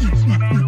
Yeah.